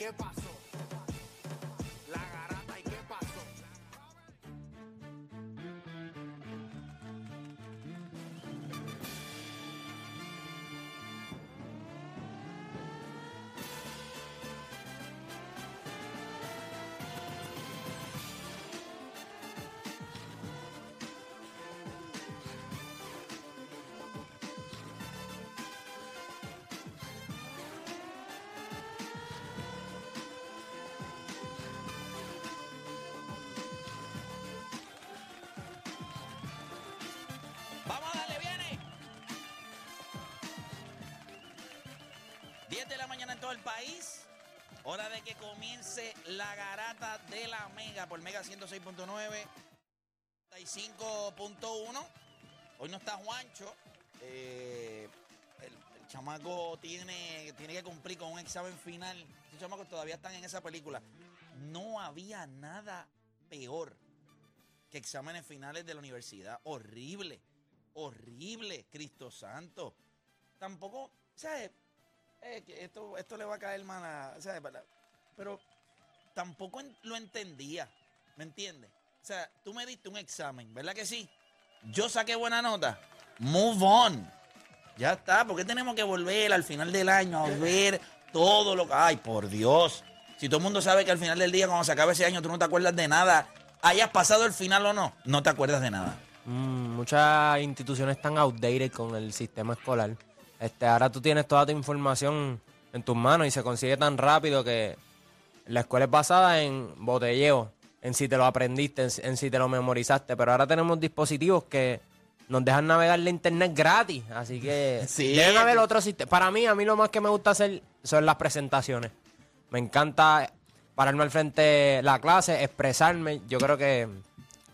Qué pasó? Todo el país. Hora de que comience la garata de la Mega por Mega 106.9, 35.1. Hoy no está Juancho. Eh, el, chamaco tiene, tiene que cumplir con un examen final. Chamacos todavía están en esa película. No había nada peor que exámenes finales de la universidad. Horrible horrible, Cristo Santo. Tampoco, ¿sabes? Que esto, esto le va a caer mal a, ¿sabes? Para- Pero tampoco lo entendía, ¿me entiendes? O sea, tú me diste un examen, ¿verdad que sí? Yo saqué buena nota. Move on. Ya está, ¿por qué tenemos que volver al final del año a ver todo lo que... Ay, por Dios. Si todo el mundo sabe que al final del día, cuando se acabe ese año, tú no te acuerdas de nada, hayas pasado el final o no, no te acuerdas de nada. Mm, muchas instituciones están outdated con el sistema escolar. Este, ahora tú tienes toda tu información en tus manos y se consigue tan rápido que la escuela es basada en botelleo, en si te lo aprendiste, en, si- en si te lo memorizaste. Pero ahora tenemos dispositivos que nos dejan navegar la internet gratis. Así que Sí. deben haber otros sistemas. Para mí, a mí lo más que me gusta hacer son las presentaciones. Me encanta pararme al frente de la clase, expresarme. Yo creo que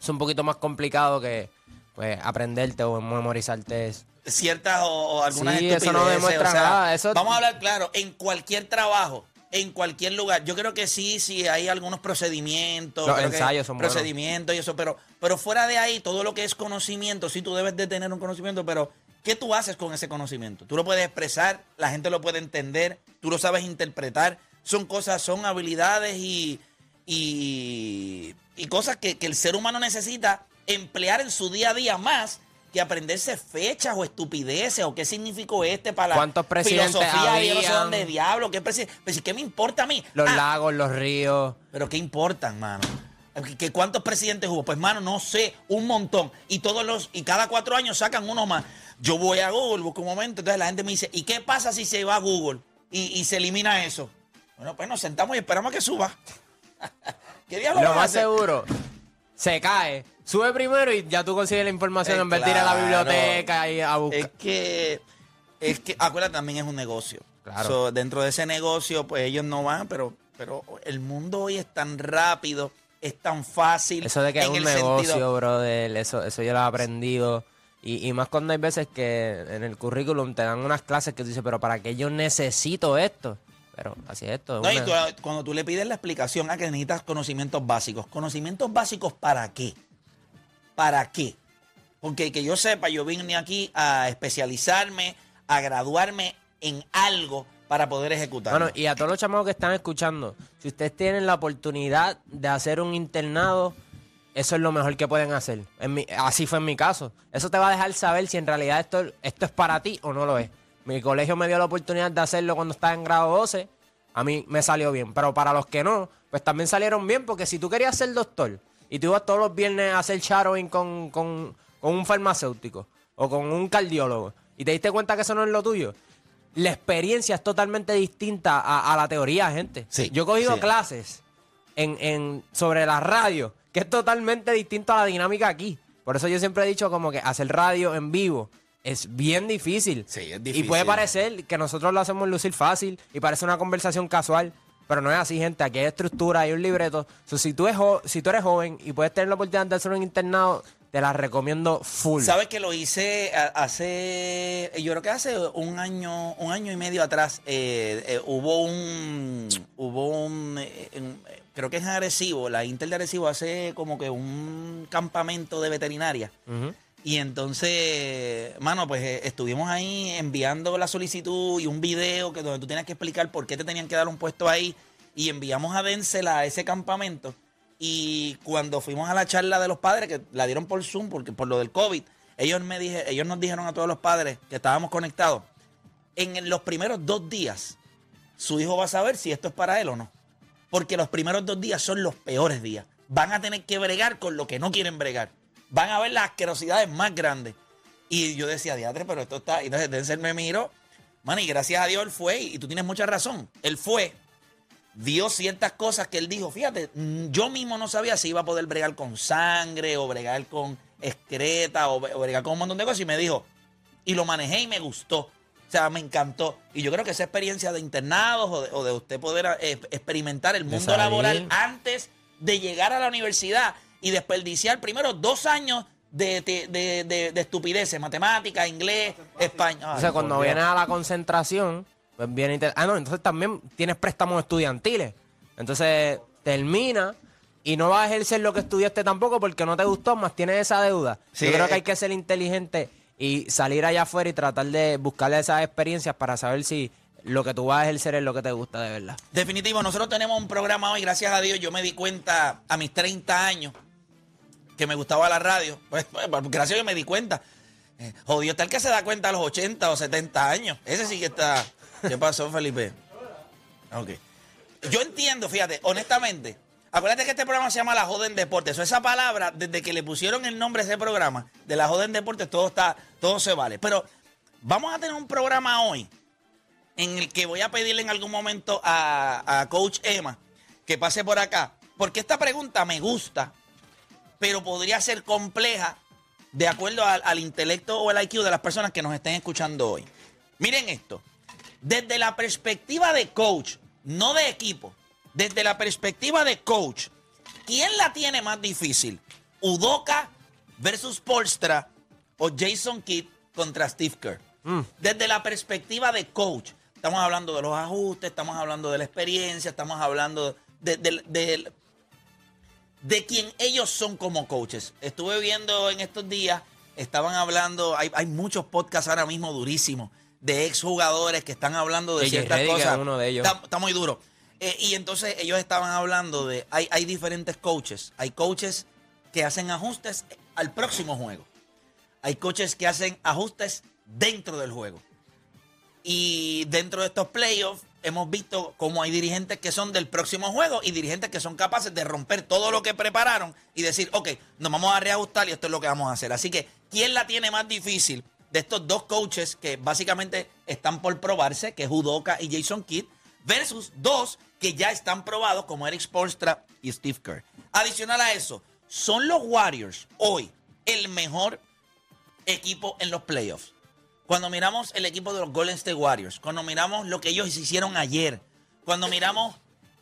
es un poquito más complicado que pues aprenderte o memorizarte eso. Ciertas o, o algunas Sí, eso no estupideces, demuestra o sea, nada, eso- Vamos a hablar claro, en cualquier trabajo, en cualquier lugar, yo creo que sí, sí hay algunos procedimientos, Los ensayos son buenos. procedimientos y eso, pero, pero fuera de ahí, todo lo que es conocimiento, sí tú debes de tener un conocimiento, pero ¿qué tú haces con ese conocimiento? Tú lo puedes expresar, la gente lo puede entender, tú lo sabes interpretar, son cosas, son habilidades y, y, y cosas que, que el ser humano necesita emplear en su día a día más que aprenderse fechas o estupideces o qué significó este para la ¿Cuántos presidentes filosofía y yo no sé habían? dónde diablo, qué presidente, pues ¿qué me importa a mí? Los Ah, lagos, los ríos. pero ¿qué importan, mano? ¿Que- ¿Cuántos presidentes hubo? Pues, mano, no sé, un montón. Y todos los, y cada cuatro años sacan uno más. Yo voy a Google, busco un momento, entonces la gente me dice, ¿y qué pasa si se va a Google y, y se elimina eso? Bueno, pues nos sentamos y esperamos a que suba. ¿Qué diablo Lo más hacer? seguro, se cae. Sube primero y ya tú consigues la información Eh, en vez de ir a la biblioteca y a buscar. Es que, es que, acuérdate, también es un negocio. Claro. So, dentro de ese negocio, pues ellos no van, pero, pero el mundo hoy es tan rápido, es tan fácil. Eso de que es un negocio, sentido- brother, eso, eso yo lo he aprendido. Y, y más cuando hay veces que en el currículum te dan unas clases que tú dices, pero ¿para qué yo necesito esto? Pero así es esto. No, y tú- cuando tú le pides la explicación a que necesitas conocimientos básicos, ¿conocimientos básicos para qué? ¿Para qué? Porque que yo sepa, yo vine aquí a especializarme, a graduarme en algo para poder ejecutarlo. Bueno, y a todos los chamacos que están escuchando, si ustedes tienen la oportunidad de hacer un internado, eso es lo mejor que pueden hacer. En mi- así fue en mi caso. Eso te va a dejar saber si en realidad esto, esto es para ti o no lo es. Mi colegio me dio la oportunidad de hacerlo cuando estaba en grado 12. A mí me salió bien. Pero para los que no, pues también salieron bien. Porque si tú querías ser doctor y tú ibas todos los viernes a hacer shadowing con, con, con un farmacéutico o con un cardiólogo y te diste cuenta que eso no es lo tuyo, la experiencia es totalmente distinta a, a la teoría, gente. Sí, Yo he cogido sí. clases en, en- sobre la radio, que es totalmente distinto a la dinámica aquí. Por eso yo siempre he dicho como que hacer radio en vivo es bien difícil. Sí, es Y difícil. puede parecer que nosotros lo hacemos lucir fácil y parece una conversación casual, pero no es así, gente. Aquí hay estructura, hay un libreto. So, si, tú es jo- si tú eres joven y puedes tener la oportunidad de hacer un internado, te la recomiendo full. Sabes que lo hice hace, yo creo que hace un año, un año y medio atrás, eh, eh, hubo un, hubo un, eh, creo que es en Arecibo, la Inter de Arecibo hace como que un campamento de veterinaria. Ujú. Y entonces, mano, pues eh, estuvimos ahí enviando la solicitud y un video que donde tú tienes que explicar por qué te tenían que dar un puesto ahí. Y enviamos a Denzel a ese campamento. Y cuando fuimos a la charla de los padres, que la dieron por Zoom, porque por lo del COVID, ellos, me dije, ellos nos dijeron a todos los padres que estábamos conectados. En los primeros dos días, su hijo va a saber si esto es para él o no. Porque los primeros dos días son los peores días. Van a tener que bregar con lo que no quieren bregar. Van a ver las asquerosidades más grandes. Y yo decía, diatre, pero esto está. Y entonces Denzel me miró. Man, y gracias a Dios él fue. Y tú tienes mucha razón. Él fue. Dio ciertas cosas que él dijo. Fíjate, mm, yo mismo no sabía si iba a poder bregar con sangre o bregar con excreta o, o bregar con un montón de cosas. Y me dijo, y lo manejé y me gustó. O sea, me encantó. Y yo creo que esa experiencia de internados o de, o de usted poder eh, experimentar el mundo laboral antes de llegar a la universidad y desperdiciar primero dos años de, de, de, de- de estupideces, matemáticas, inglés, español. O sea, cuando vienes a la concentración, pues viene Ah, no, entonces también tienes préstamos estudiantiles. Entonces termina y no vas a ejercer lo que estudiaste tampoco porque no te gustó, más tienes esa deuda. Sí, Yo creo que hay que ser inteligente y salir allá afuera y tratar de buscarle esas experiencias para saber si lo que tú vas a ejercer es lo que te gusta de verdad. Definitivo, nosotros tenemos un programa hoy, gracias a Dios, yo me di cuenta a mis 30 años que me gustaba la radio. Pues, pues, gracias a me di cuenta. Eh, jodido el que se da cuenta a los 80 o 70 años. Ese sí que está. ¿Qué pasó, Felipe? Ok. Yo entiendo, fíjate, honestamente. Acuérdate que este programa se llama La Joda en Deportes. O esa palabra, desde que le pusieron el nombre a ese programa, de La Joda en Deportes, todo está, todo se vale. Pero vamos a tener un programa hoy en el que voy a pedirle en algún momento a Coach Emma que pase por acá. Porque esta pregunta me gusta, pero podría ser compleja de acuerdo al, al intelecto o el IQ de las personas que nos estén escuchando hoy. Miren esto. Desde la perspectiva de coach, no de equipo, desde la perspectiva de coach, ¿quién la tiene más difícil? ¿Udoka versus Polstra o Jason Kidd contra Steve Kerr? Desde la perspectiva de coach, estamos hablando de los ajustes, estamos hablando de la experiencia, estamos hablando de, de- de- de quien ellos son como coaches. Estuve viendo en estos días, estaban hablando, hay, hay muchos podcasts ahora mismo durísimos de exjugadores que están hablando de ciertas cosas. uno de ellos. Está, está muy duro. Eh, y entonces ellos estaban hablando de, hay, hay diferentes coaches. Hay coaches que hacen ajustes al próximo juego. Hay coaches que hacen ajustes dentro del juego. Y dentro de estos playoffs hemos visto cómo hay dirigentes que son del próximo juego y dirigentes que son capaces de romper todo lo que prepararon y decir, ok, nos vamos a reajustar y esto es lo que vamos a hacer. Así que, ¿quién la tiene más difícil de estos dos coaches que básicamente están por probarse, que es Udoka y Jason Kidd, versus dos que ya están probados como Eric Spoelstra y Steve Kerr? Adicional a eso, ¿son los Warriors hoy el mejor equipo en los playoffs? Cuando miramos el equipo de los Golden State Warriors, cuando miramos lo que ellos hicieron ayer, cuando miramos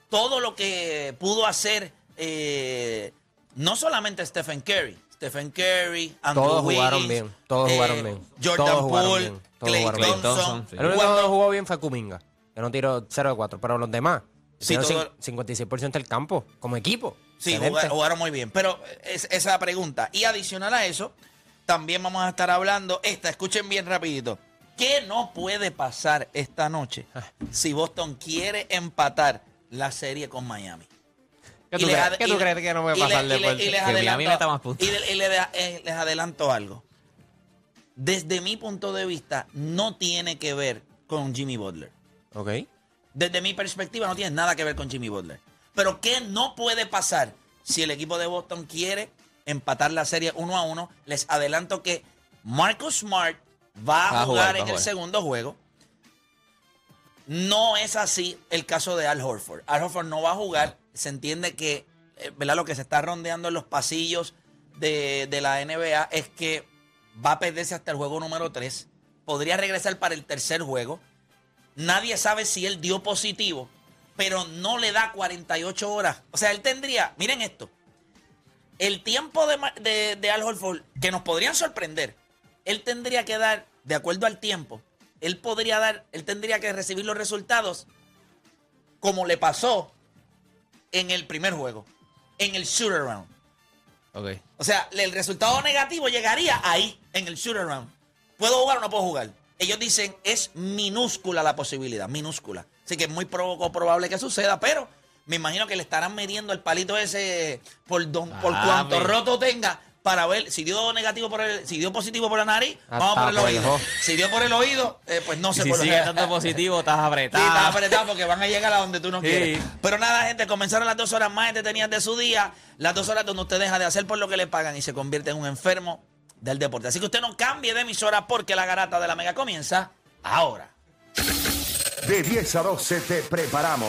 todo lo que pudo hacer eh, no solamente Stephen Curry, Stephen Curry, Andrew Todos jugaron bien, todos eh, jugaron bien. Jordan Todos jugaron Poole, bien, todos Clay jugaron Thompson. bien. Thompson, sí. El único Cuando- que no jugó bien fue Kuminga, que no tiró 0 de 4, pero los demás Sí, hicieron todo- cin- 56% del campo como equipo. Sí, jugaron, jugaron muy bien. Pero es, esa es la pregunta. Y adicional a eso, también vamos a estar hablando, esta, escuchen bien rapidito. ¿Qué no puede pasar esta noche Ah. si Boston quiere empatar la serie con Miami? ¿Qué tú, crees, qué tú crees que no puede pasar después? y les adelanto algo. Desde mi punto de vista, no tiene que ver con Jimmy Butler. Ok. Desde mi perspectiva, no tiene nada que ver con Jimmy Butler. Pero ¿qué no puede pasar si el equipo de Boston quiere empatar la serie uno a uno? Les adelanto que Marcus Smart va a Va a jugar, en el jugar. segundo juego. No es así el caso de Al Horford. Al Horford no va a jugar. Se entiende que, eh, ¿verdad? Lo que se está rondeando en los pasillos de, de la NBA es que va a perderse hasta el juego número 3. Podría regresar para el tercer juego. Nadie sabe si él dio positivo, pero no le da 48 horas. O sea, él tendría, miren esto, el tiempo de, de, de Al Horford, que nos podrían sorprender, él tendría que dar, de acuerdo al tiempo, él podría dar, él tendría que recibir los resultados como le pasó en el primer juego, en el shooter round. Ok. O sea, el resultado negativo llegaría ahí, en el shooter round. ¿Puedo jugar o no puedo jugar? Ellos dicen, es minúscula la posibilidad, minúscula. Así que es muy poco probable que suceda, pero me imagino que le estarán midiendo el palito ese por, don, por Ah, cuanto roto tenga para ver si dio negativo por el, si dio positivo por la nariz, Hasta vamos por el por el oído. Si dio por el oído, eh, pues no se si puede sigue dando positivo, estás Sí, apretado. estás apretado porque van a llegar a donde tú no Sí. quieres. Pero nada, gente, comenzaron las dos horas más entretenidas de su día. Las dos horas donde usted deja de hacer por lo que le pagan y se convierte en un enfermo del deporte. Así que usted no cambie de emisora porque la garata de la mega comienza ahora. De 10 a 12 te preparamos.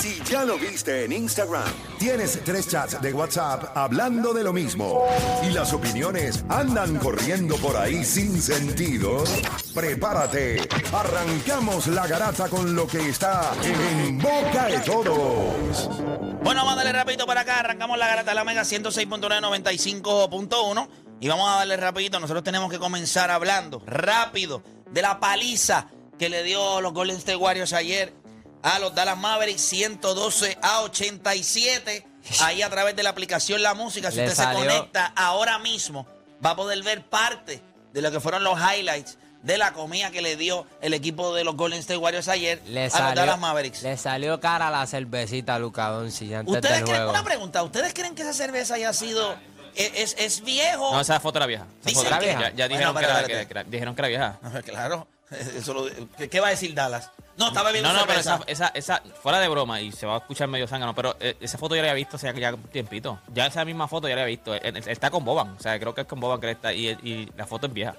Si ya lo viste en Instagram, tienes tres chats de WhatsApp hablando de lo mismo y las opiniones andan corriendo por ahí sin sentido, prepárate. Arrancamos la garata con lo que está en boca de todos. Bueno, vamos a darle rapidito para acá. Arrancamos la garata de la mega 106.9, 95.1. Y vamos a darle rapidito. Nosotros tenemos que comenzar hablando rápido de la paliza que le dio los Golden State Warriors ayer a los Dallas Mavericks 112 a 87. Ahí a través de la aplicación La Música. Si Le usted salió- se conecta ahora mismo, va a poder ver parte de lo que fueron los highlights de la comida que le dio el equipo de los Golden State Warriors ayer Le a los salió, Dallas Mavericks. le salió cara la cervecita a Luca Doncic antes ¿Ustedes del creen, juego. una pregunta, ¿ustedes creen que esa cerveza haya sido, es, es, es viejo? No, esa foto era vieja. Esa Dicen foto era que- vieja. Ya, dijeron, que era, espérate. que- que era- dijeron que era vieja. Claro, eso lo- ¿qué, qué va a decir Dallas? No, estaba bebiendo No, no, pero esa, esa, esa, fuera de broma, y se va a escuchar medio zángano, pero eh, esa foto ya la había visto hace ya un tiempito. Ya esa misma foto ya la había visto. Él, él está con Boban, o sea, creo que es con Boban que él está, y, y la foto es vieja.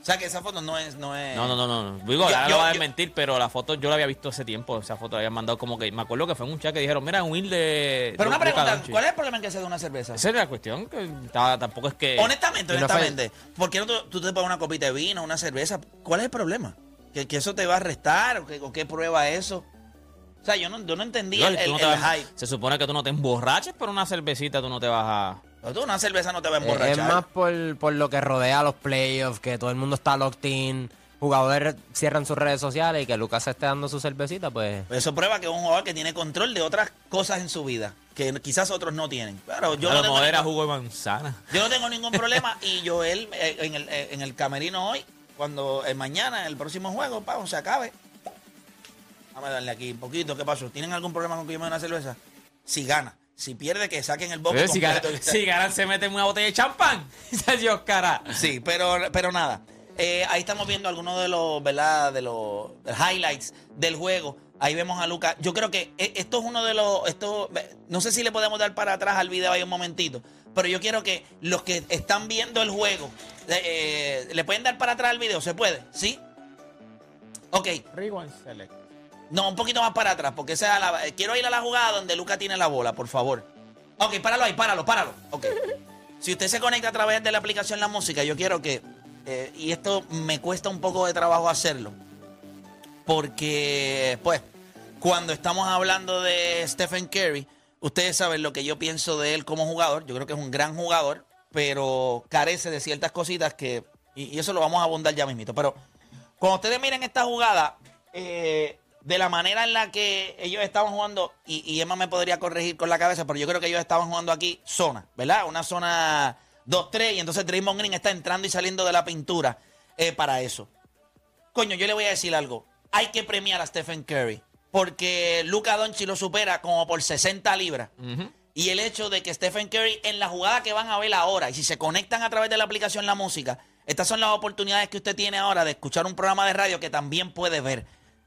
O sea, que esa foto no es... No, es, No, no, no, no. Digo, Yo- ahora yo- lo va a desmentir, pero la foto yo la había visto hace tiempo. Esa foto la habían mandado como que. Me acuerdo que fue en un chat que dijeron, mira, un de. Pero una de pregunta, Doncic". ¿cuál es el problema en que se dé una cerveza? Esa era la cuestión, que tampoco es que. Honestamente, no honestamente, ¿por qué no tú, tú te pones una copita de vino, una cerveza? ¿Cuál es el problema? ¿Que, que eso te va a restar o, que, o qué prueba eso? O sea, yo no, yo no entendí No, el, el- no te el vas- hype. Se supone que tú no te emborraches, pero una cervecita tú no te vas a. Pero tú una cerveza no te va a Eh, emborrachar. Es más por, por lo que rodea a los playoffs, que todo el mundo está locked in, jugadores cierran sus redes sociales y que Lucas se esté dando su cervecita, pues... Pues Eso prueba que es un jugador que tiene control de otras cosas en su vida, que quizás otros no tienen. Claro, yo a no lo tengo mejor era ningún- jugo de manzana. Yo no tengo ningún problema y Joel eh, en el, eh, en el camerino hoy, cuando eh, mañana, el próximo juego, pa, se acabe. Vamos a darle aquí un poquito. ¿Qué pasó? ¿Tienen algún problema con que yo me dé una cerveza? Si gana. Si pierde, que saquen el bote Pero si, ganan, completo. si ganan, se meten una botella de champán. Dios, cara. Sí, pero, pero nada. Eh, ahí estamos viendo algunos de los, ¿verdad? De los highlights del juego Ahí vemos a Luca. Yo creo que eh, esto es uno de los. Esto, no sé si le podemos dar para atrás al video ahí un momentito. Pero yo quiero que los que están viendo el juego. eh, ¿Le pueden dar para atrás al video? ¿Se puede? ¿Sí? Ok. Rewind select. No, un poquito más para atrás, porque esa es la- eh, quiero ir a la jugada donde Luca tiene la bola, por favor. Ok, páralo ahí, páralo, páralo. Ok. Si usted se conecta a través de la aplicación La Música, yo quiero que, eh, y esto me cuesta un poco de trabajo hacerlo, porque, pues, cuando estamos hablando de Stephen Curry, ustedes saben lo que yo pienso de él como jugador. Yo creo que es un gran jugador, pero carece de ciertas cositas que, y, eso lo vamos a abundar ya mismito. Pero cuando ustedes miren esta jugada, eh, de la manera en la que ellos estaban jugando, y, y Emma me podría corregir con la cabeza, pero yo creo que ellos estaban jugando aquí zona, ¿verdad? Una zona 2-3, y entonces Draymond Green está entrando y saliendo de la pintura eh, para eso. Coño, yo le voy a decir algo. Hay que premiar a Stephen Curry. Porque Luca Doncic lo supera como por 60 libras. Y el hecho de que Stephen Curry en la jugada que van a ver ahora, y si se conectan a través de la aplicación La Música, estas son las oportunidades que usted tiene ahora de escuchar un programa de radio que también puede ver.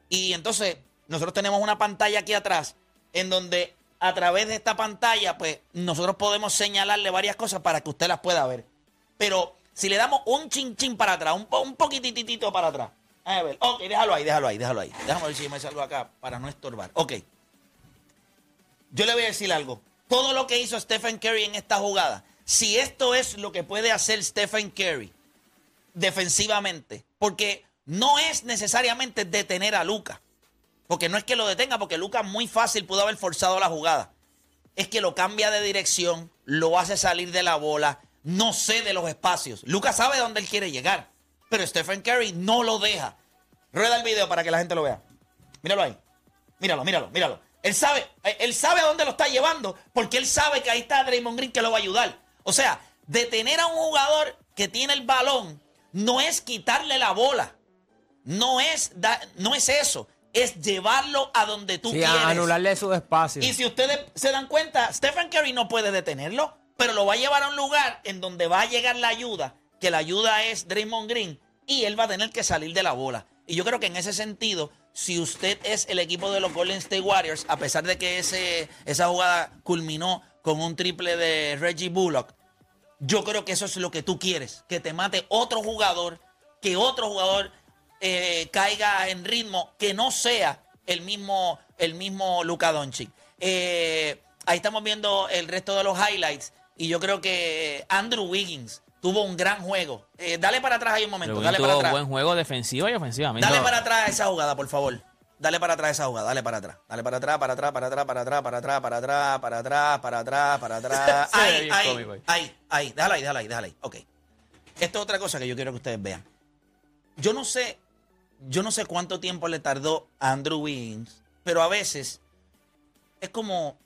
Y entonces, nosotros tenemos una pantalla aquí atrás, en donde a través de esta pantalla, pues nosotros podemos señalarle varias cosas para que usted las pueda ver. Pero si le damos un chin chin para atrás, un, po- un poquititito para atrás. A ver, ok, déjalo ahí, déjalo ahí, déjalo ahí. Déjame ver si me salgo acá para no estorbar. Ok. Yo le voy a decir algo. Todo lo que hizo Stephen Curry en esta jugada, si esto es lo que puede hacer Stephen Curry defensivamente, porque no es necesariamente detener a Luca, porque no es que lo detenga, porque Luca muy fácil pudo haber forzado la jugada. Es que lo cambia de dirección, lo hace salir de la bola, no cede los espacios. Luca sabe dónde él quiere llegar, pero Stephen Curry no lo deja. Rueda el video para que la gente lo vea. Míralo ahí. Míralo, míralo, míralo. Él sabe, eh, él sabe a dónde lo está llevando porque él sabe que ahí está Draymond Green que lo va a ayudar. O sea, detener a un jugador que tiene el balón no es quitarle la bola. No es, da- no es eso. Es llevarlo a donde tú Sí, quieres. anularle su espacio. Y si ustedes se dan cuenta, Stephen Curry no puede detenerlo, pero lo va a llevar a un lugar en donde va a llegar la ayuda, que la ayuda es Draymond Green, y él va a tener que salir de la bola. Y yo creo que en ese sentido, si usted es el equipo de los Golden State Warriors, a pesar de que ese, esa jugada culminó con un triple de Reggie Bullock, yo creo que eso es lo que tú quieres, que te mate otro jugador, que otro jugador eh, caiga en ritmo, que no sea el mismo, el mismo Luka Doncic. Eh, ahí estamos viendo el resto de los highlights y yo creo que Andrew Wiggins tuvo un gran juego. Eh, dale para atrás ahí un momento, Pero dale para tuvo atrás. buen juego defensivo y ofensivamente. Dale para atrás esa jugada, por favor. Dale para atrás esa jugada, dale para atrás. Dale para atrás, para atrás, para atrás, para atrás, para atrás, para atrás, para atrás, para atrás, para atrás. Ahí, bien ahí, cómico ahí. ahí, ahí. Déjala ahí, déjala ahí, déjala ahí. Ok. Esto es otra cosa que yo quiero que ustedes vean. Yo no sé, yo no sé cuánto tiempo le tardó a Andrew Wiggins, pero a veces es como,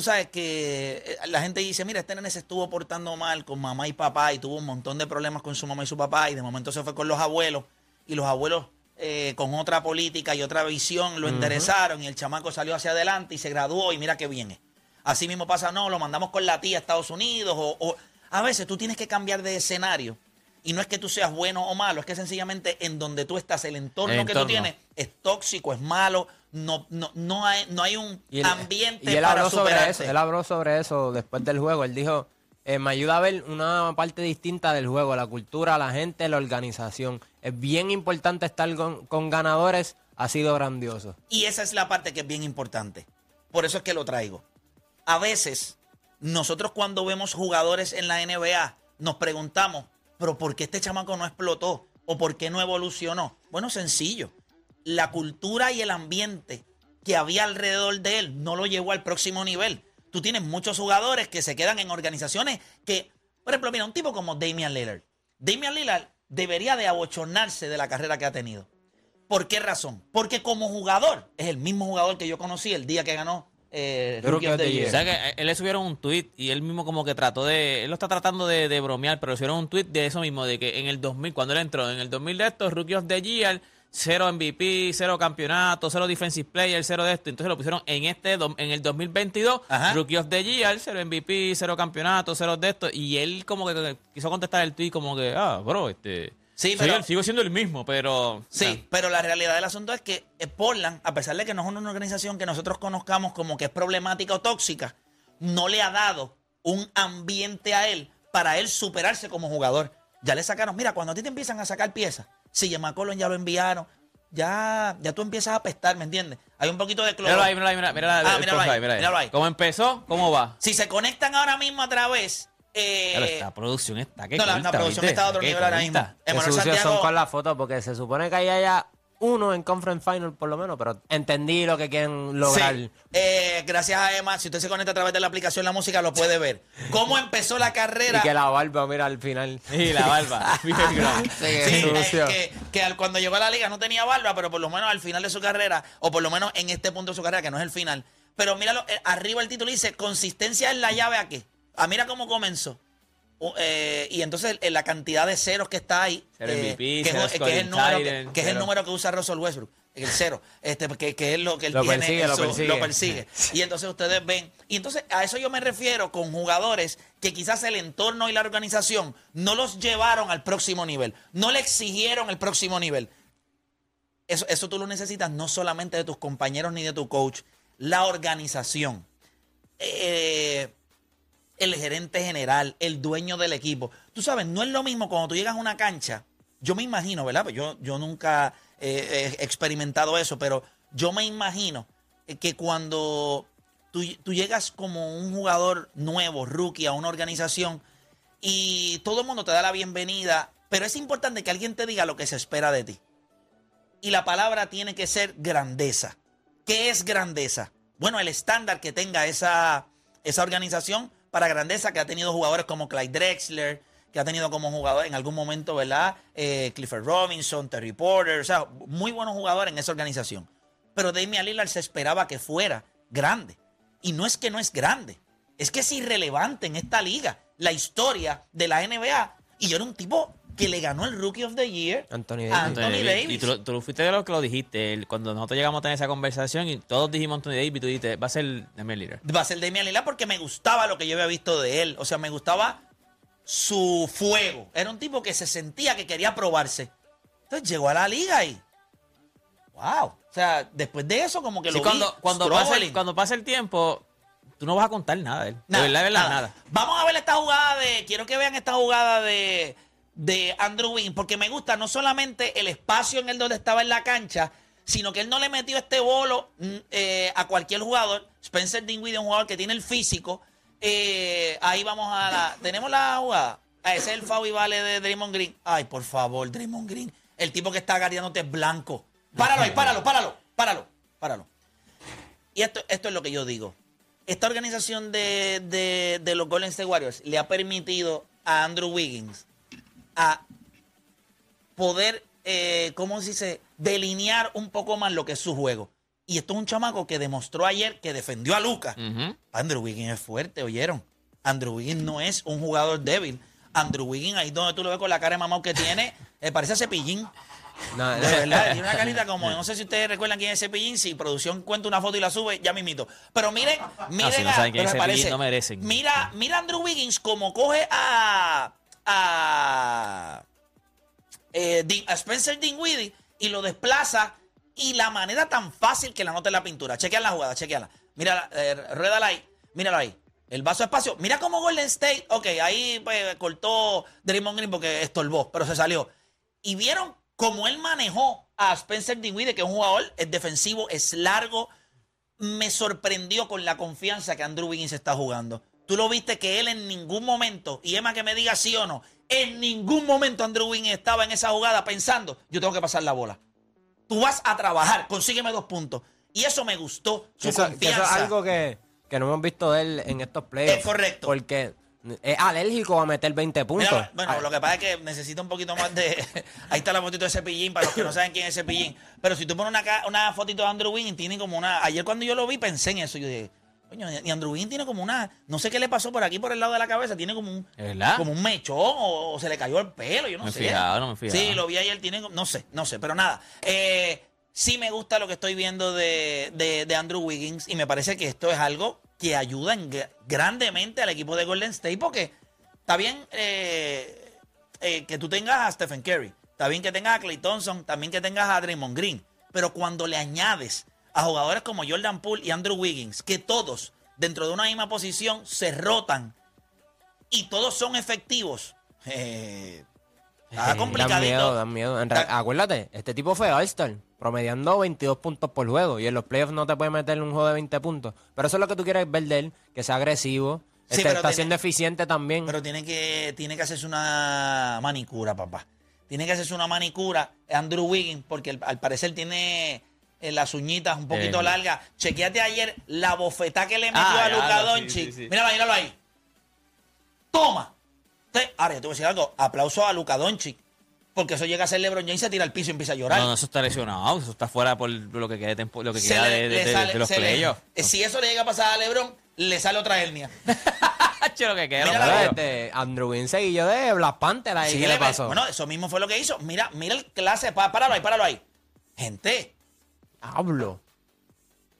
tú sabes que eh, la gente dice, mira, este nene se estuvo portando mal con mamá y papá y tuvo un montón de problemas con su mamá y su papá y de momento se fue con los abuelos y los abuelos eh, con otra política y otra visión lo enderezaron y el chamaco salió hacia adelante y se graduó y mira qué bien es. Así mismo pasa, no, lo mandamos con la tía a Estados Unidos o, o- a veces tú tienes que cambiar de escenario y no es que tú seas bueno o malo, es que sencillamente en donde tú estás, el entorno, El que tú entorno. tienes es tóxico, es malo, no, no, no, hay, no hay un Y él- ambiente y él para habló sobre eso. Él habló sobre eso después del juego. Él dijo, eh, me ayuda a ver una parte distinta del juego, la cultura, la gente, la organización. Es bien importante estar con, con ganadores. Ha sido grandioso. Y esa es la parte que es bien importante. Por eso es que lo traigo. A veces, nosotros cuando vemos jugadores en la NBA, nos preguntamos, pero ¿por qué este chamaco no explotó? ¿O por qué no evolucionó? Bueno, sencillo. La cultura y el ambiente que había alrededor de él no lo llevó al próximo nivel. Tú tienes muchos jugadores que se quedan en organizaciones que, por ejemplo, mira, un tipo como Damian Lillard. Damian Lillard debería de abochornarse de la carrera que ha tenido. ¿Por qué razón? Porque como jugador, es el mismo jugador que yo conocí el día que ganó eh, the the Year. O sea que eh, él le subieron un tweet y él mismo como que trató de, él lo está tratando de, de bromear, pero le subieron un tweet de eso mismo, de que en el 2000, cuando él entró, en el 2000 de estos, Rookie of the Year, cero MVP, cero campeonato, cero defensive player, cero de esto, entonces lo pusieron en este, en el 2022, Ajá. Rookie of the Year, cero MVP, cero campeonato, cero de esto, y él como que quiso contestar el tweet como que, ah, bro, este... Sí, Sí, pero, sigo siendo el mismo, pero. sí, pero la realidad del asunto es que eh, Portland, a pesar de que no es una organización que nosotros conozcamos como que es problemática o tóxica, no le ha dado un ambiente a él para él superarse como jugador. Ya le sacaron, mira, cuando a ti te empiezan a sacar piezas, si McCollum ya lo enviaron, ya, ya tú empiezas a apestar, ¿me entiendes? Hay un poquito de cloro. Míralo ahí, míralo ahí, mira, mira, Ah, el míralo cosa ahí, mira míralo ahí. ¿Cómo empezó? ¿Cómo va? Si se conectan ahora mismo a través. eh, Claro, esta producción está que no, la- la producción ¿viste? está a otro nivel ahora mismo. Emanuel sucios son Santiago- con la foto porque se supone que ahí haya uno en Conference Final por lo menos, pero entendí lo que quieren lograr. Sí. Eh, gracias a Emma, si usted se conecta a través de la aplicación La Música, lo puede ver. ¿Cómo empezó la carrera? Y que la barba, mira, al final. Y la barba. Bien grande. Sí, eh, sucio. que, que al- cuando llegó a la liga no tenía barba, pero por lo menos al final de su carrera, o por lo menos en este punto de su carrera, que no es el final. Pero míralo, eh, arriba el título dice, consistencia es la llave a qué. Ah, mira cómo comenzó. Eh, y entonces eh, la cantidad de ceros que está ahí, eh, MVP, que, es, que es el número, que, es el número que usa Russell Westbrook, el cero, este, que, que es lo que él Lo tiene, persigue, lo persigue. Y entonces ustedes ven, y entonces a eso yo me refiero con jugadores que quizás el entorno y la organización no los llevaron al próximo nivel, no le exigieron el próximo nivel. Eso, eso tú lo necesitas no solamente de tus compañeros ni de tu coach, la organización, eh, el gerente general, el dueño del equipo. Tú sabes, no es lo mismo cuando tú llegas a una cancha. Yo me imagino, ¿verdad? Pues yo, yo nunca eh, he experimentado eso, pero yo me imagino eh, que cuando tú, tú llegas como un jugador nuevo, rookie, a una organización y todo el mundo te da la bienvenida, pero es importante que alguien te diga lo que se espera de ti. Y la palabra tiene que ser grandeza. ¿Qué es grandeza? Bueno, el estándar que tenga esa, esa organización para grandeza que ha tenido jugadores como Clyde Drexler, que ha tenido como jugador en algún momento, ¿verdad? Eh, Clifford Robinson, Terry Porter, o sea, muy buenos jugadores en esa organización. Pero Damian Lillard se esperaba que fuera grande. Y no es que no es grande, es que es irrelevante en esta liga, la historia de la NBA. Y yo era un tipo que le ganó el Rookie of the Year Anthony a Davis. Anthony Davis. Y tú, lo- tú fuiste de los que lo dijiste. cuando nosotros llegamos a tener esa conversación y todos dijimos Anthony Davis, tú dijiste, va a ser Damian Lillard. va a ser Damian Lillard porque me gustaba lo que yo había visto de él. O sea, me gustaba su fuego. Era un tipo que se sentía que quería probarse. Entonces llegó a la liga y. ¡Wow! O sea, después de eso, como que Sí, lo cuando, vi cuando, pasa el, struggling. cuando pasa el tiempo, tú no vas a contar nada de él. Nada, de verdad, de verdad, nada. Vamos a ver esta jugada de. Quiero que vean esta jugada de, de Andrew Wiggins, porque me gusta no solamente el espacio en el donde estaba en la cancha, sino que él no le metió este bolo mm, eh, a cualquier jugador. Spencer Dinwiddie es un jugador que tiene el físico. Eh, ahí vamos a la. ¿Tenemos la jugada? Ah, ese es el y vale de Draymond Green. Ay, por favor, Draymond Green. El tipo que está guardiándote es blanco. Páralo ahí, páralo, páralo, páralo, páralo. Y esto, esto es lo que yo digo. Esta organización de, de- de los Golden State Warriors le ha permitido a Andrew Wiggins a poder, eh, ¿cómo se dice?, delinear un poco más lo que es su juego. Y esto es un chamaco que demostró ayer que defendió a Lucas. Andrew Wiggins es fuerte, ¿oyeron? Andrew Wiggins no es un jugador débil. Andrew Wiggins, ahí donde tú lo ves con la cara de mamá que tiene, eh, parece a cepillín. No, De verdad, tiene una carita como, no sé si ustedes recuerdan quién es Cepillín, si producción cuenta una foto y la sube, ya mismito. Pero miren, miren, si no a- pero me parece- no merecen. Mira, mira Andrew Wiggins como coge a, a, eh, a Spencer Dinwiddie y lo desplaza y la manera tan fácil que la nota en la pintura. Chequean la jugada, chequeanla. Mira, eh, ruédala ahí, míralo ahí. El vaso de espacio. Mira cómo Golden State, ok, ahí pues, cortó Draymond Green porque estorbó, pero se salió. Y vieron cómo él manejó a Spencer Dinwiddie, que es un jugador, es defensivo, es largo. Me sorprendió con la confianza que Andrew Wiggins está jugando. Tú lo viste que él en ningún momento, y Emma que me diga sí o no, en ningún momento Andrew Wiggins estaba en esa jugada pensando, yo tengo que pasar la bola. Tú vas a trabajar, consígueme dos puntos. Y eso me gustó, su eso, confianza. eso es algo que, que no hemos visto de él en estos playoffs. Es correcto. Porque es alérgico a meter 20 puntos. Mira, bueno, Ah, lo que pasa es que necesita un poquito más de. Ahí está la fotito de Cepillín, para los que no saben quién es Cepillín. Pero si tú pones una, una fotito de Andrew Wiggins, tiene como una. Ayer cuando yo lo vi pensé en eso. Yo dije, coño, y Andrew Wiggins tiene como una. No sé qué le pasó por aquí, por el lado de la cabeza. Tiene como un. Como un mechón o, o se le cayó el pelo, yo no Me sé. fijado, no me fijado. Sí, lo vi ayer, tiene. No sé, no sé, pero nada. Eh, sí me gusta lo que estoy viendo de, de- de Andrew Wiggins y me parece que esto es algo que ayuda en gra- grandemente al equipo de Golden State porque está bien eh, eh, que tú tengas a Stephen Curry, está bien que tengas a Clay Thompson, también que tengas a Draymond Green, pero cuando le añades a jugadores como Jordan Poole y Andrew Wiggins, que todos dentro de una misma posición se rotan y todos son efectivos, eh, está Eh, Dan complicadito. miedo, dan miedo. En re- Da- acuérdate, este tipo fue All-Star, promediando 22 puntos por juego. Y en los playoffs no te puede meter en un juego de 20 puntos. Pero eso es lo que tú quieres ver de él, que sea agresivo. Sí, Este, está tiene- siendo eficiente también. Pero tiene que, tiene que hacerse una manicura, papá. Tiene que hacerse una manicura Andrew Wiggins, porque al, al parecer tiene eh, las uñitas un poquito Eh. largas. Chequeate ayer la bofetá que le metió Ah, a ya, Luka sí, Doncic. sí, sí. Míralo, míralo ahí. Toma. Te- Ahora, yo te voy a decir algo. Aplauso a Luka Doncic. Porque eso llega a ser LeBron James, se tira al piso y empieza a llorar. No, no, eso está lesionado. Eso está fuera por lo que queda, de tempo- lo que Se queda le- de, le de- de- sale- de los se le- playoffs. eh, Si eso le llega a pasar a LeBron, le sale otra hernia. Hacho, lo que queda. Mira la- este, Andrew Wiggins y yo de Black Panther ahí, Sí, ¿qué le pasó? Bueno, eso mismo fue lo que hizo. Mira, mira el clase. pa- Páralo ahí, páralo ahí. Gente, Hablo.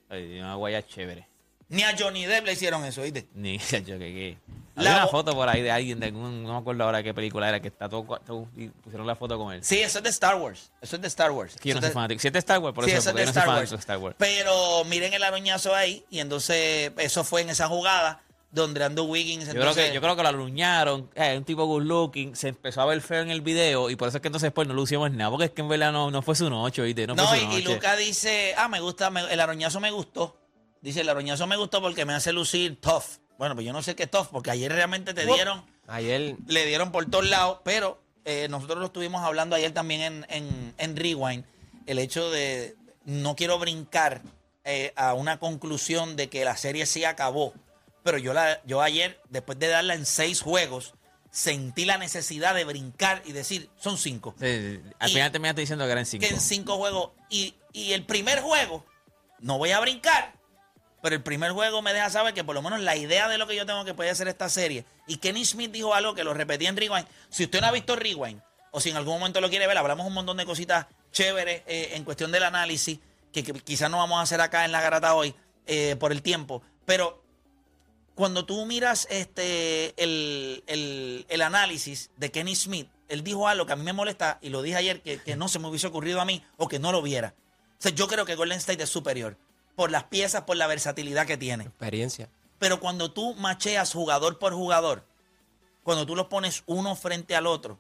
Ay, una guaya chévere. ni a Johnny Depp le hicieron eso, ¿viste? Ni qué. La Había una foto por ahí de alguien, de algún, no me acuerdo ahora qué película era, que está todo, todo- y pusieron la foto con él. Sí, eso es de Star Wars. Eso es de Star Wars. Que yo no Eso soy es de- fanático. Si es de Star Wars, por sí, eso, eso es porque de yo no soy Star fanático Wars. de Star Wars. Pero miren el aruñazo ahí. Y entonces, eso fue en esa jugada donde Andrew Wiggins. Yo creo, que, yo creo que lo aluñaron, eh, un tipo good looking, se empezó a ver feo en el video y por eso es que entonces después no lucimos nada, porque es que en verdad no, no fue su noche, ¿viste? No, No, fue y, su y noche. Luca dice, ah, me gusta, me- el aroñazo me gustó. Dice, el aroñazo me gustó porque me hace lucir tough. Bueno, pues yo no sé qué tough, porque ayer realmente te dieron, Ayer, le dieron por todos lados, pero eh, nosotros lo estuvimos hablando ayer también en, en, en Rewind, el hecho de, no quiero brincar eh, a una conclusión de que la serie sí acabó, pero yo, la, yo ayer, después de darla en seis juegos, sentí la necesidad de brincar y decir, son cinco. Sí, sí. Al Y- final terminaste diciendo que eran cinco. que en cinco juegos. Y, y el primer juego, no voy a brincar, pero el primer juego me deja saber que por lo menos la idea de lo que yo tengo que puede hacer esta serie. Y Kenny Smith dijo algo que lo repetí en Rewind. Si usted no ha visto Rewind, o si en algún momento lo quiere ver, hablamos un montón de cositas chéveres eh, en cuestión del análisis, que, que quizás no vamos a hacer acá en la garata hoy eh, por el tiempo. Pero cuando tú miras este el, el- el análisis de Kenny Smith, él dijo algo que a mí me molesta y lo dije ayer que, que no se me hubiese ocurrido a mí o que no lo viera. O sea, yo creo que Golden State es superior por las piezas, por la versatilidad que tiene. experiencia. Pero cuando tú macheas jugador por jugador, cuando tú los pones uno frente al otro,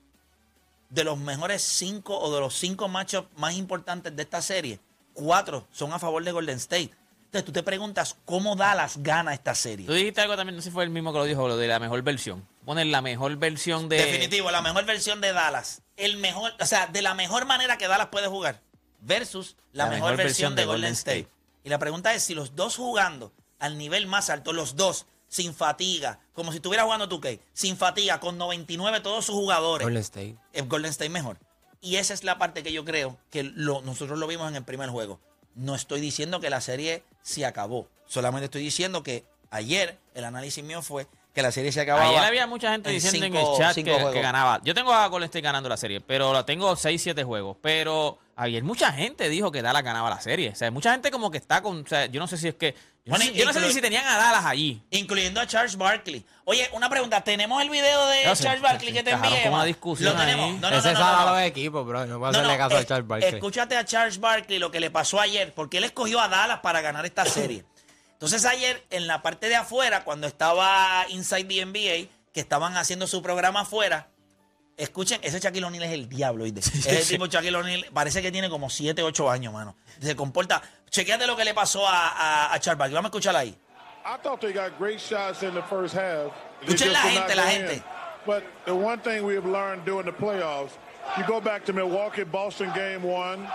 de los mejores cinco o de los cinco matchups más importantes de esta serie, cuatro son a favor de Golden State. Entonces tú te preguntas cómo Dallas gana esta serie. Tú dijiste algo también, no sé si fue el mismo que lo dijo, lo de la mejor versión. Poner la mejor versión de... Definitivo, la mejor versión de Dallas. El mejor, o sea, de la mejor manera que Dallas puede jugar. Versus la, mejor, versión, de Golden State. Y la pregunta es si los dos jugando al nivel más alto, los dos, sin fatiga, como si estuviera jugando 2K, sin fatiga, con 99 todos sus jugadores, Golden State. el Golden State mejor. Y esa es la parte que yo creo que lo- nosotros lo vimos en el primer juego. No estoy diciendo que la serie se acabó. Solamente estoy diciendo que ayer el análisis mío fue que la serie se acababa. Ayer había mucha gente en diciendo en el chat que, ganaba. Yo tengo a Golden State ganando la serie, pero la tengo 6-7 juegos. Pero ayer mucha gente dijo que Dallas ganaba la serie. O sea, mucha gente como que está con... O sea, yo no sé si es que... Yo, Bueno, no, sé, yo no sé si tenían a Dallas allí. Incluyendo a Charles Barkley. Oye, una pregunta. ¿Tenemos el video de No sé, Charles Barkley que te envié? una discusión Lo tenemos. ahí. No, no, Ese no, es no, a no. los equipos, bro. No puedo No, hacerle no, caso a es- Charles Barkley. Escúchate a Charles Barkley lo que le pasó ayer, porque él escogió a Dallas para ganar esta serie. Entonces ayer, en la parte de afuera, cuando estaba Inside the NBA, que estaban haciendo su programa afuera, escuchen, ese Shaquille O'Neal es el diablo, ¿oíste? Es el tipo Shaquille O'Neal, parece que tiene como 7, 8 años, mano. Se comporta... Chequéate lo que le pasó a, a, a Charles Barkley. Vamos a escucharla ahí. I thought they got great shots in the first half. Escuchen la gente, la gente. in. But the one thing we have learned during the playoffs, you go back to Milwaukee, Boston game one,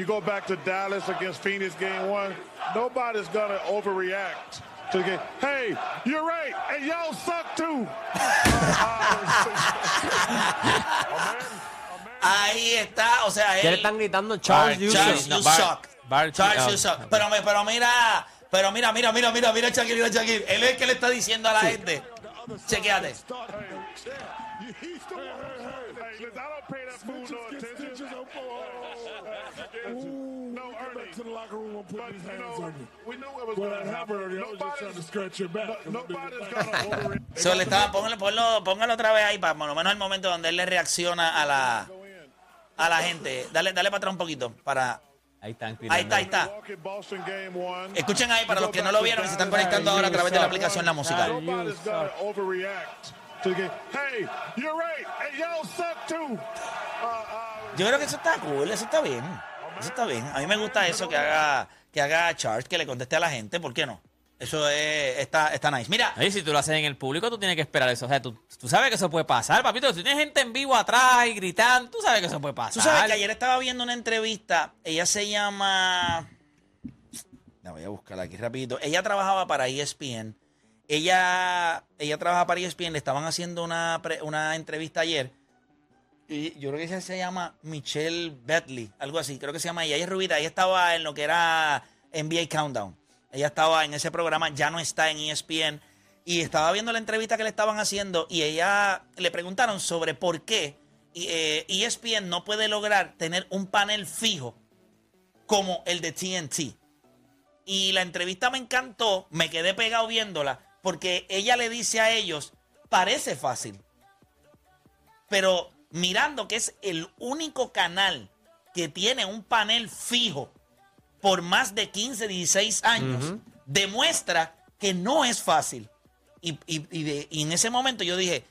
you go back to Dallas against Phoenix game one, nobody's going to overreact to the game. Hey, you're right, and y'all suck too. Ahí está, o sea, ¿Qué le están gritando Charles Houston? Charles, No, you Bar- suck. Bar- Charles, you suck. Pero, me- pero mira, pero mira, mira, mira, mira, mira, Shaquille, mira, Shaquille. Él es el que le está diciendo a la gente. Chequéate. He's the one. Hey, listen, I don't pay that fool no attention. No, Ernie. to the locker room and put But, his you hands know, on you. we knew it was Well, going to happen. I was just trying to scratch your back. No- nobody's going to overreact. So, le estaba, póngalo, ponlo- póngalo otra vez ahí para por lo menos el momento donde él le reacciona a la, a la gente. Dale, dale para atrás un poquito. Para... Ahí están. Ahí está, ahí está. Escuchen ahí para los que no lo to vieron y se están conectando ahora a través de la aplicación La Música. Nobody's gonna overreact to the game. Hey, you're right. Hey, y'all suck too. Uh, uh, Yo creo que eso está cool, eso está bien. Eso está bien. A mí me gusta eso que haga, que haga Charles, que le conteste a la gente. ¿Por qué no? Eso es, está, está nice. Mira, Oye, si tú lo haces en el público, tú tienes que esperar eso. O sea, tú, tú sabes que eso puede pasar, papito. Si tienes gente en vivo atrás y gritando, tú sabes que eso puede pasar. Tú sabes que ayer estaba viendo una entrevista, ella se llama... La voy a buscar aquí rapidito. Ella trabajaba para ESPN. Ella, ella trabaja para E ESPN, le estaban haciendo una, una entrevista ayer. Y yo creo que ella se llama Michelle Betley, algo así, creo que se llama ella. Ella es rubita, ella estaba en lo que era NBA Countdown. Ella estaba en ese programa, ya no está en E ESPN. Y estaba viendo la entrevista que le estaban haciendo y ella le preguntaron sobre por qué eh, ESPN no puede lograr tener un panel fijo como el de TNT. Y la entrevista me encantó, me quedé pegado viéndola, porque ella le dice a ellos, parece fácil, pero mirando que es el único canal que tiene un panel fijo por más de 15, 16 años, demuestra que no es fácil. Y, y- y de- y en ese momento yo dije,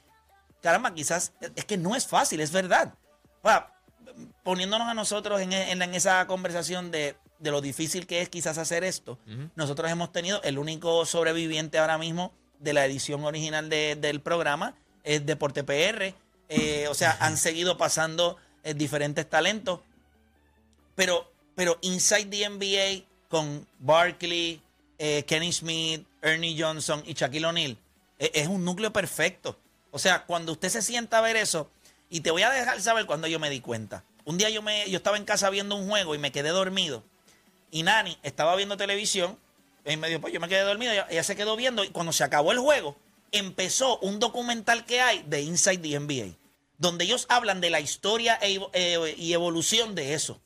caramba, quizás es que no es fácil, es verdad. O sea, poniéndonos a nosotros en, en- en esa conversación de, de lo difícil que es quizás hacer esto, nosotros hemos tenido el único sobreviviente ahora mismo de la edición original de- del programa, es Deporte PR. Eh, o sea, han seguido pasando eh, diferentes talentos. Pero, pero Inside the NBA con Barkley, eh, Kenny Smith, Ernie Johnson y Shaquille O'Neal e- es un núcleo perfecto. O sea, cuando usted se sienta a ver eso, y te voy a dejar saber cuando yo me di cuenta. Un día yo, me, yo estaba en casa viendo un juego y me quedé dormido. Y Nani estaba viendo televisión. Y me dijo, pues yo me quedé dormido. Ella, ella se quedó viendo. Y cuando se acabó el juego, empezó un documental que hay de Inside the NBA. Donde ellos hablan de la historia e eh, y evolución de eso.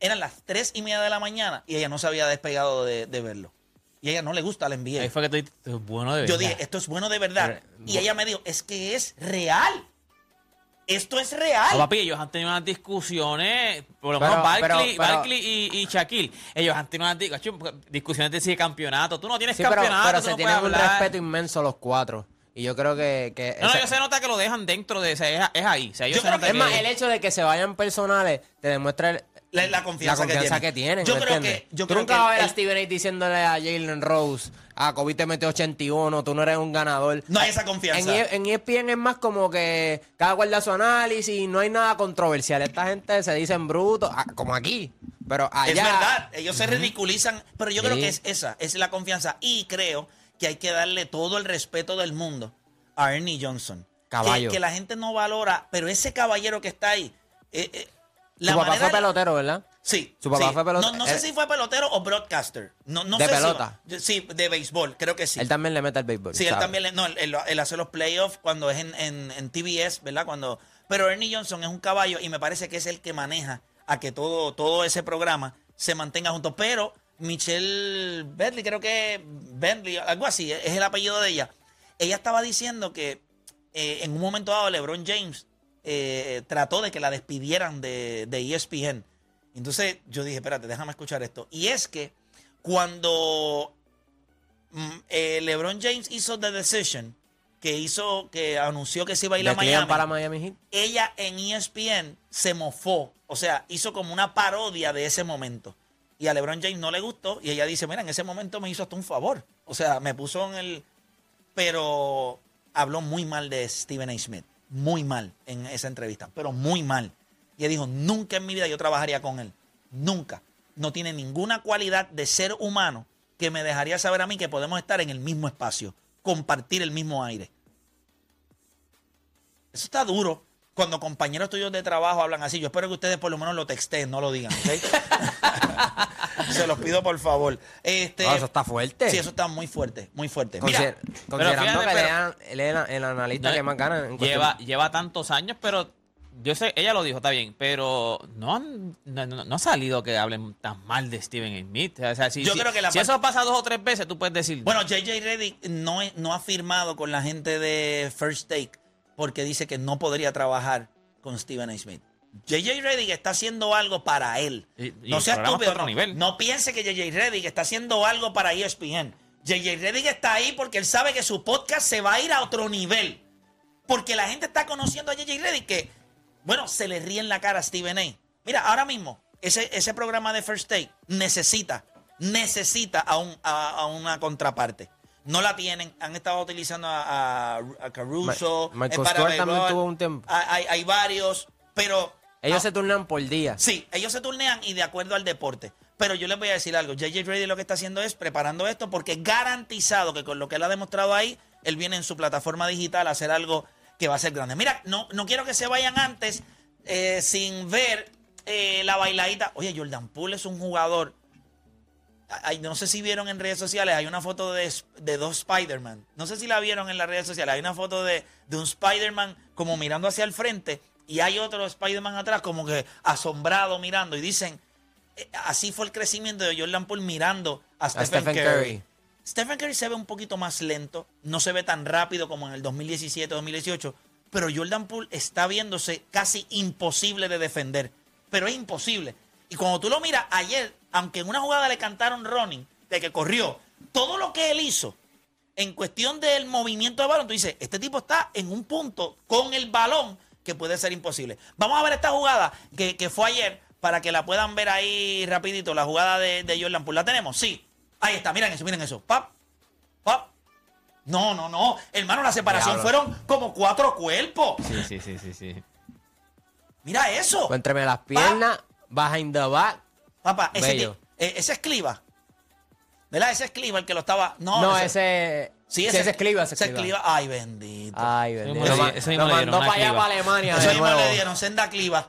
Eran las tres y media de la mañana y ella no se había despegado de, de verlo. Y a ella no le gusta la NBA. Ahí fue que tú dijiste, "Esto es bueno de Yo verdad". dije, esto es bueno de verdad. Pero- Y ella me dijo, es que es real. Esto es real. No, papi, ellos han tenido unas discusiones, por lo Pero- menos Barkley, pero- pero- Barkley y, y Shaquille. Ellos han tenido unas discusiones de si campeonato. Tú no tienes Sí, campeonato. pero tú se no tienen un hablar. respeto inmenso los cuatro. Y yo creo que... que No, no, yo se nota que lo dejan dentro de. Es, es ahí. O sea, Yo se creo nota que- Es más, el hecho de que se vayan personales te demuestra el- La, la confianza, la confianza que que tienen. tienen. Yo ¿me creo entiendes? que. Yo tú creo nunca que vas a ver a Steven A diciéndole a Jalen Rose, a Kobe te metió 81, tú no eres un ganador. No hay esa confianza. En, E- en ESPN es más como que cada cual da su análisis, no hay nada controversial. Esta gente se dicen brutos, ah, como aquí. Pero allá. Es verdad, ellos se ridiculizan, pero yo creo que es esa, es la confianza. Y creo que hay que darle todo el respeto del mundo a Ernie Johnson. Caballo. Que, que la gente no valora, pero ese caballero que está ahí. eh, eh, la Su papá manera- fue pelotero, ¿verdad? Sí. Su papá sí. fue pelotero. No, no sé Él- si fue pelotero o broadcaster. No, no De sé si- pelota. sí, de béisbol, creo que sí. Él también le mete al béisbol. Sí, él también, le- no, él, él- él hace los playoffs cuando es en, en, en TBS, ¿verdad? Cuando, pero Ernie Johnson es un caballo y me parece que es el que maneja a que todo, todo ese programa se mantenga junto. Pero Michelle Bentley, creo que Bentley, algo así, es el apellido de ella. Ella estaba diciendo que eh, en un momento dado LeBron James eh, trató de que la despidieran de, de E ESPN. Entonces yo dije, espérate, déjame escuchar esto. Y es que cuando mm, eh, LeBron James hizo The Decision, que hizo, que anunció que se iba a ir a Miami, para Miami ella en ESPN se mofó. O sea, hizo como una parodia de ese momento. Y a LeBron James no le gustó. Y ella dice, mira, en ese momento me hizo hasta un favor. O sea, me puso en el... Pero habló muy mal de Stephen A. Smith. Muy mal en esa entrevista. Pero muy mal. Y ella dijo, nunca en mi vida yo trabajaría con él. Nunca. No tiene ninguna cualidad de ser humano que me dejaría saber a mí que podemos estar en el mismo espacio. Compartir el mismo aire. Eso está duro. Cuando compañeros tuyos de trabajo hablan así, yo espero que ustedes por lo menos lo texten, no lo digan, ¿ok? Se los pido por favor. Este, No, eso está fuerte. Sí, eso está muy fuerte, muy fuerte. Mira, Consider- considerando fíjate, que él es el, el analista No, que más gana. en Lleva, lleva tantos años, pero yo sé, ella lo dijo, está bien, pero no, han- no, no- no ha salido que hablen tan mal de Steven. Smith. O sea, si, Yo si- creo que la si eso pasa dos o tres veces, tú puedes decir. bueno, JJ Reddick no, no ha firmado con la gente de First Take porque dice que no podría trabajar con Stephen A. Smith. JJ Reddick está haciendo algo para él. Y- y no sea estúpido. otro No, nivel. no piense que JJ Reddick está haciendo algo para ESPN. JJ Reddick está ahí porque él sabe que su podcast se va a ir a otro nivel. Porque la gente está conociendo a JJ Reddick que, bueno, se le ríe en la cara a Stephen A. Mira, ahora mismo, ese, ese programa de First Take necesita, necesita a, un- a- a una contraparte. No la tienen, han estado utilizando a, a- a Caruso. Ma- Michael también tuvo un tiempo. Hay, hay- varios, pero Ellos Ah, se turnan por día. Sí, ellos se turnean y de acuerdo al deporte. Pero yo les voy a decir algo. JJ Reddy lo que está haciendo es preparando esto porque es garantizado que con lo que él ha demostrado ahí, él viene en su plataforma digital a hacer algo que va a ser grande. Mira, no, no quiero que se vayan antes eh, sin ver eh, la bailadita. Oye, Jordan Poole es un jugador. Ay, no sé si vieron en redes sociales, hay una foto de, de dos Spider-Man. No sé si la vieron en las redes sociales. Hay una foto de, de un Spider-Man como mirando hacia el frente y hay otro Spider-Man atrás como que asombrado mirando. Y dicen, eh, así fue el crecimiento de Jordan Poole mirando a Stephen, Stephen Curry. Curry. Stephen Curry se ve un poquito más lento, no se ve tan rápido como en el 2017-2018, pero Jordan Poole está viéndose casi imposible de defender. Pero es imposible. Y cuando tú lo miras ayer, aunque en una jugada le cantaron running, de que corrió, todo lo que él hizo en cuestión del movimiento de balón, tú dices, este tipo está en un punto con el balón que puede ser imposible. Vamos a ver esta jugada que, que fue ayer para que la puedan ver ahí rapidito, la jugada de, de Jordan Poole. ¿La tenemos? Sí. Ahí está, miren eso, miren eso. Pap, pap. No, no, no. Hermano, la separación fueron como cuatro cuerpos. Sí, sí, sí, sí, sí. Mira eso. Pues entreme las piernas, behind the back. Papá, ese, Bello. eh, ese es Cliva. ¿Verdad? Ese es Cliva el que lo estaba. No, No, ese. Sí, ese, ese es Cliva, ese es ese Cliva. Ay, bendito. Ay, Ese bendito. ese lo mandó una para allá, para Alemania. Eso mismo le dieron senda Cliva.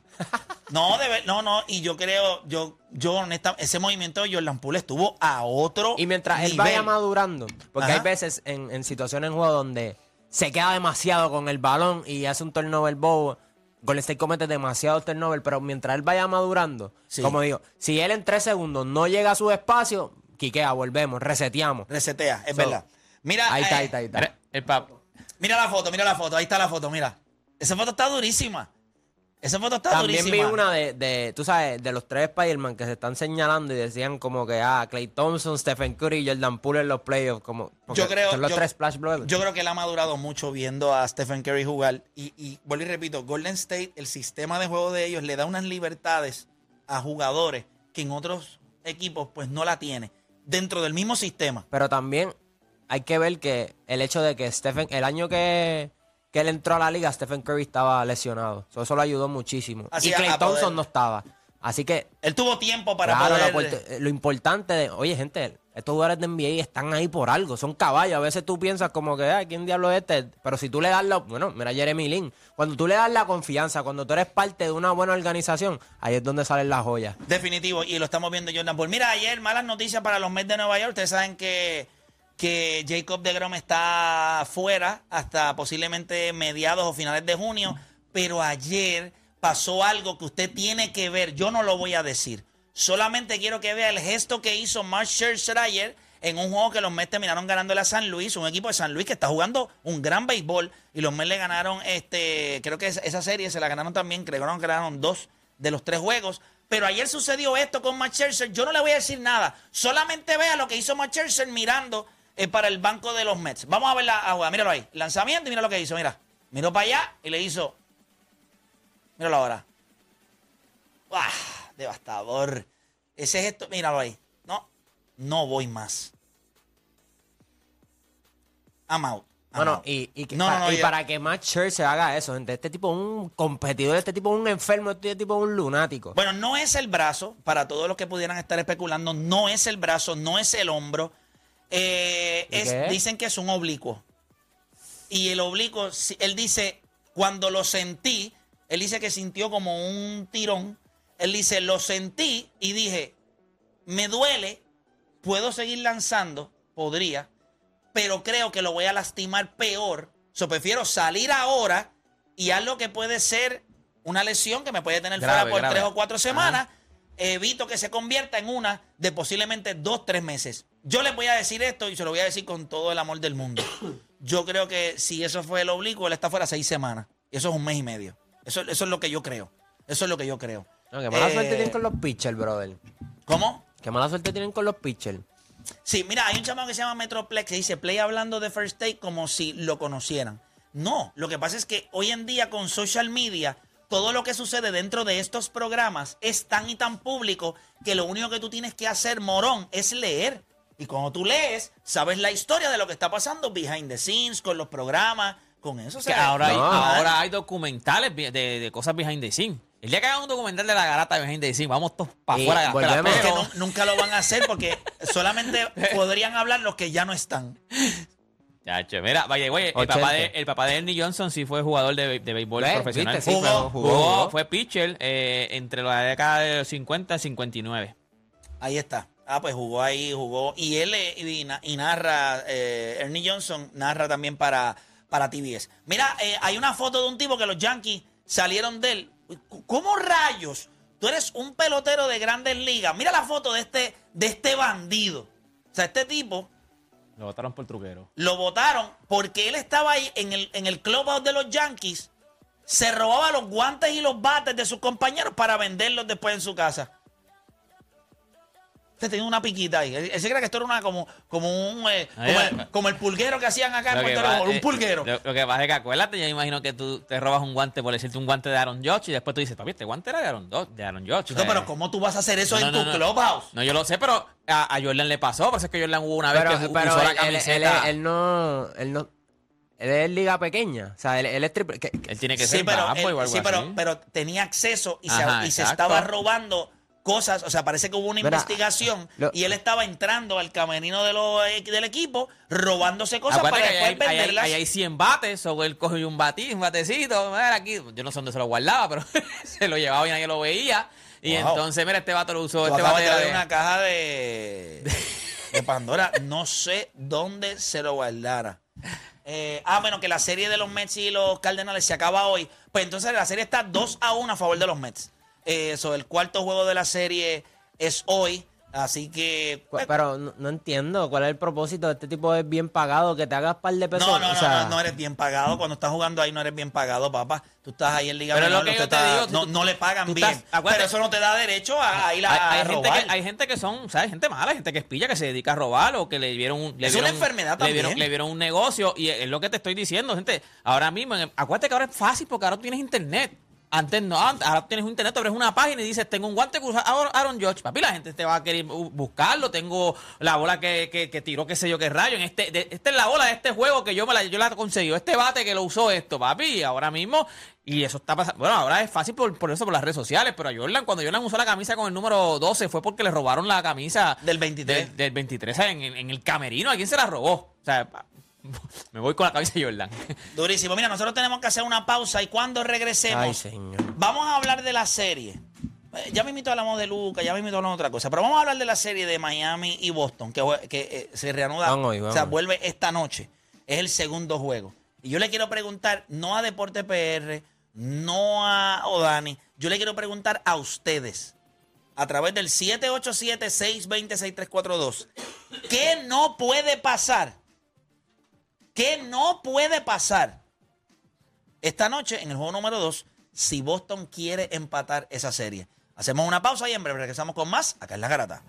no, de ver- no, no. Y yo creo, yo, yo honestamente, ese movimiento de Jordan Poole estuvo a otro. Y mientras él nivel. vaya madurando, porque Ajá. hay veces en, en situaciones en juego donde se queda demasiado con el balón y hace un turnover bobo, Golden State comete demasiado turnover, pero mientras él vaya madurando, Sí. como digo, si él en tres segundos no llega a su espacio, quiquea, volvemos, reseteamos. Resetea, es So, verdad. Mira, Ahí está, eh, ahí está, ahí está. Mira, el pap. mira la foto, mira la foto. Ahí está la foto, mira. Esa foto está durísima. Esa foto está También durísima. vi una de, de, tú sabes, de los tres Spider-Man que se están señalando y decían como que, ah, Clay Thompson, Stephen Curry y Jordan Poole en los playoffs, como, Yo creo, son los yo, tres Splash Brothers. yo creo que él ha madurado mucho viendo a Stephen Curry jugar. Y, y vuelvo y repito, Golden State, el sistema de juego de ellos le da unas libertades a jugadores que en otros equipos pues no la tiene. Dentro del mismo sistema. Pero también hay que ver que el hecho de que Stephen, el año que, que él entró a la liga, Stephen Curry estaba lesionado. So, eso lo ayudó muchísimo. Así y Clay a Thompson poder- no estaba. Así que, Él tuvo tiempo para claro, poder... lo, importante de, oye, gente, estos jugadores de NBA están ahí por algo, son caballos. A veces tú piensas como que, ay, ¿quién diablo es este? Pero si tú le das la, bueno, mira Jeremy Lin, cuando tú le das la confianza, cuando tú eres parte de una buena organización, ahí es donde salen las joyas. Definitivo, y lo estamos viendo Jordan Poole. Mira, ayer malas noticias para los Mets de Nueva York. Ustedes saben que, que Jacob de Grom está fuera hasta posiblemente mediados o finales de junio, pero ayer pasó algo que usted tiene que ver. Yo no lo voy a decir. Solamente quiero que vea el gesto que hizo Mark Scherzer ayer en un juego que los Mets terminaron ganándole a San Luis, un equipo de San Luis que está jugando un gran béisbol y los Mets le ganaron, este, creo que esa- serie se la ganaron también, creo que ganaron dos de los tres juegos. Pero ayer sucedió esto con Matt Scherzer. Yo no le voy a decir nada. Solamente vea lo que hizo Matt Scherzer mirando eh, para el banco de los Mets. Vamos a ver la jugada. Míralo ahí. Lanzamiento y mira lo que hizo. Mira. Miró para allá y le hizo. Míralo ahora. ¡Ah! Devastador. Ese gesto. Míralo ahí. No. No voy más. I'm out. I'm Bueno, out. y, y, que No, para, no, no, y yo- para que Matt Scherzer haga eso, gente, este tipo es un competidor, este tipo es un enfermo, este tipo es un lunático. Bueno, no es el brazo, para todos los que pudieran estar especulando, no es el brazo, no es el hombro. Eh, ¿Y es- dicen que es un oblicuo. Y el oblicuo, si- él dice, cuando lo sentí, él dice que sintió como un tirón. Él dice, lo sentí y dije, me duele, puedo seguir lanzando, podría, pero creo que lo voy a lastimar peor. So, prefiero salir ahora y algo que puede ser una lesión que me puede tener Grave, fuera por grave. tres o cuatro semanas. Evito que se convierta en una de posiblemente dos, tres meses. Yo les voy a decir esto y se lo voy a decir con todo el amor del mundo. Yo creo que si eso fue el oblicuo, él está fuera seis semanas. Y eso es un mes y medio. Eso, eso es lo que yo creo. Eso es lo que yo creo. No, qué mala Eh, suerte tienen con los pitchers, brother. ¿Cómo? Qué mala suerte tienen con los pitchers. Sí, mira, hay un chamaco que se llama Metroplex que dice play hablando de First Take como si lo conocieran. No, lo que pasa es que hoy en día con social media, todo lo que sucede dentro de estos programas es tan y tan público que lo único que tú tienes que hacer, morón, es leer. Y cuando tú lees, sabes la historia de lo que está pasando behind the scenes, con los programas, con eso. Que ahora, hay, No. ahora hay documentales de, de cosas behind the scene. El día que hagan un documental de la garata behind the scene, vamos todos para afuera. que pero- nu- nunca lo van a hacer porque solamente podrían hablar los que ya no están. Chacho, mira, vaya, güey, el 80. papá, de, el papá de Ernie Johnson sí fue jugador de, de béisbol ¿Ves? profesional. ¿Viste? Sí, Jugó, pero Jugó, jugó, jugó. fue pitcher eh, entre la década de los 50 y 59. Ahí está. Ah, pues jugó ahí, jugó. Y él eh, y, na- y narra, eh, Ernie Johnson narra también para, para TBS. Mira, eh, hay una foto de un tipo que los Yankees salieron de él. ¿Cómo rayos? Tú eres un pelotero de grandes ligas. Mira la foto de este, de este bandido. O sea, este tipo Lo votaron por truquero. lo votaron porque él estaba ahí en el, en el clubhouse de los Yankees. Se robaba los guantes y los bates de sus compañeros para venderlos después en su casa. Usted tenía una piquita ahí. Él, él se cree que esto era una como, como un eh, como, el, como el pulguero que hacían acá en Puerto Rico, un eh, pulguero. Lo, lo que pasa es que acuérdate, yo me imagino que tú te robas un guante por decirte un guante de Aaron Judge y después tú dices, papi, este guante era de Aaron, de Aaron. Chico, Eh, pero ¿cómo tú vas a hacer eso no, en no, tu no, no. clubhouse? No, yo lo sé, pero a, a Jordan le pasó. Por eso es que Jordan hubo una vez Pero, que pero usó la él, él- él, camiseta. él no, él no. Él es liga pequeña. O sea, él, él es triple. que- que- Él tiene que Sí, ser pero, él- o algo sí, pero, pero tenía acceso y, se, y estaba robando cosas. O sea, parece que hubo una Mira, investigación lo- y él estaba entrando al camerino de los, eh, del equipo, robándose cosas Acuérdate para que ahí después hay, ahí hay- venderlas. ahí hay 100 bates, o él cogió un batí, un batecito, mira aquí, yo no sé dónde se lo guardaba, pero se lo llevaba y nadie lo veía. Y Wow. entonces, mira, este vato lo usó, Tú este acabas bate de era abrir de- una caja de, de Pandora. No sé dónde se lo guardara. Eh, ah, bueno, que la serie de los Mets y los Cardenales se acaba hoy. Pues entonces la serie está 2 a 1 a favor de los Mets. Eh, so, el cuarto juego de la serie es hoy. Así que. cu- Pero no, no entiendo cuál es el propósito de este tipo es bien pagado, que te hagas par de pesos. No, no, o no, sea, no, no eres bien pagado. Cuando estás jugando ahí no eres bien pagado, papá. Tú estás ahí en Liga Pero es lo Menor, que yo te está- digo, no, tú- no le pagan bien. estás- pero eso no te da derecho a, a ir a, hay, a hay gente robar. que, hay gente que son, ¿sabes? Gente mala, gente que es pilla, que se dedica a robar o que le dieron un. Le Es una dieron- enfermedad le dieron, también. le dieron un negocio y es lo que te estoy diciendo, gente. Ahora mismo, acuérdate que ahora es fácil porque ahora tú tienes internet. Antes no, antes- ahora tienes un internet, abres una página y dices, tengo un guante que usa Aaron Judge. Papi, la gente te va a querer bu- buscarlo. Tengo la bola que, que, que tiró, qué sé yo, qué rayo. En este, de- esta es la bola de este juego que yo me la, yo la conseguí. Este bate que lo usó esto, papi. Ahora mismo, y eso está pasando. Bueno, ahora es fácil por, por eso, por las redes sociales. Pero a Jordan, cuando Jordan usó la camisa con el número 12, fue porque le robaron la camisa Del 23. Del, del 23, ¿sabes? En, en- en el camerino. ¿A quién se la robó? O sea, me voy con la camisa de Jordan. Durísimo. Mira, nosotros tenemos que hacer una pausa y cuando regresemos, Ay, señor. vamos a hablar de la serie. Eh, Ya mismito hablamos de Luca, ya mismito hablamos de otra cosa, pero vamos a hablar de la serie de Miami y Boston, que, jue- que, eh, se reanuda, hoy, o sea, vuelve esta noche. Es el segundo juego. Y yo le quiero preguntar, no a Deporte PR, no a Odani, yo le quiero preguntar a ustedes, a través del 787-620-6342, ¿qué no puede pasar? ¿Qué no puede pasar esta noche en el juego número 2 si Boston quiere empatar esa serie? Hacemos una pausa y en breve regresamos con más acá en La Garata.